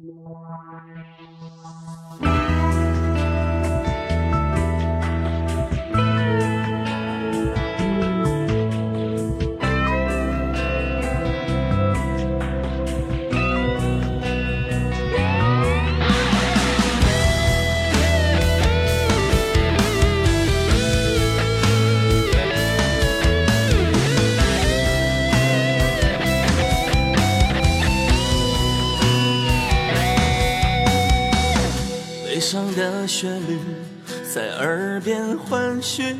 Thank you. 悲伤的旋律在耳边环旋，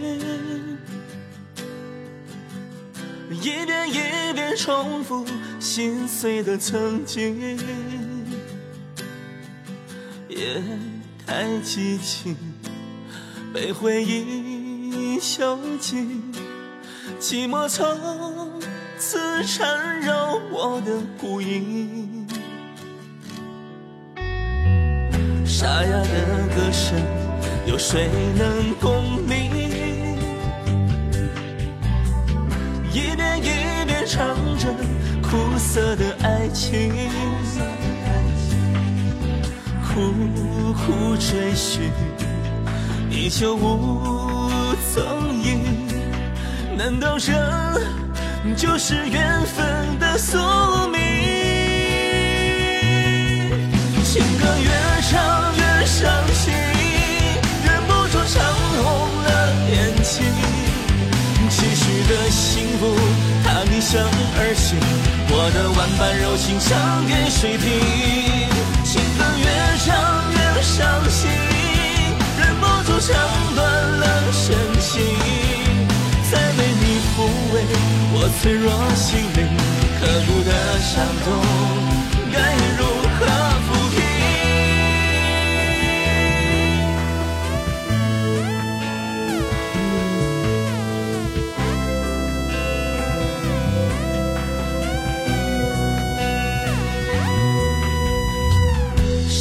一遍一遍重复心碎的曾经。夜太激情，被回忆囚禁，寂寞从此缠绕我的孤影。沙哑的歌声，有谁能共鸣？一遍一遍唱着苦涩的爱情，苦苦追寻，依旧无踪影。难道这就是缘分的宿命？情歌福，他逆向而行，我的万般柔情唱给谁听？情歌越唱越伤心，忍不住唱断了深情。再为你抚慰我脆弱心灵，刻骨的伤痛，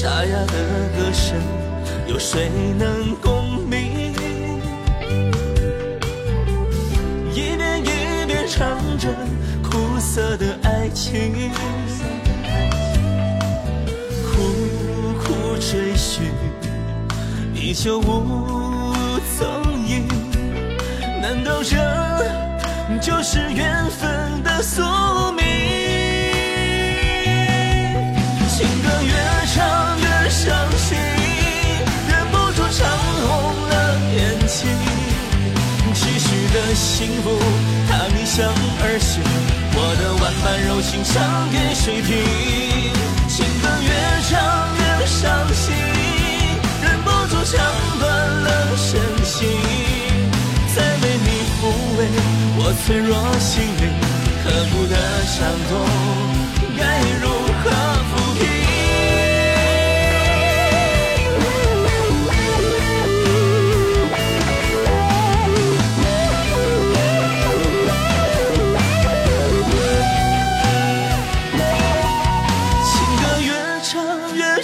沙哑的歌声，有谁能共鸣？一遍一遍唱着苦涩的爱情，苦苦追寻，依旧无踪影。难道这就是缘分的宿命？幸福，它逆向而行，我的万般柔情唱给谁听？情歌越唱越伤心，忍不住唱断了深情。再为你抚慰我脆弱心灵，刻骨的伤痛，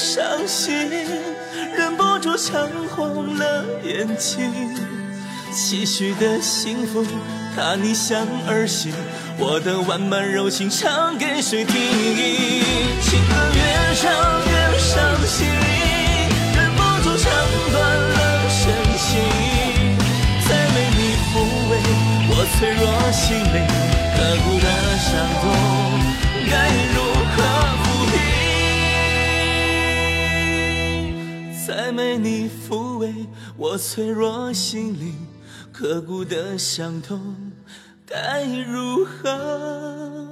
伤心，忍不住唱红了眼睛。期许的幸福，它逆向而行，我的万般柔情唱给谁听？情歌越唱越伤心，忍不住唱断了深情。再为你抚慰我脆弱心灵，刻骨抚慰我脆弱心灵，刻骨的伤痛，该如何？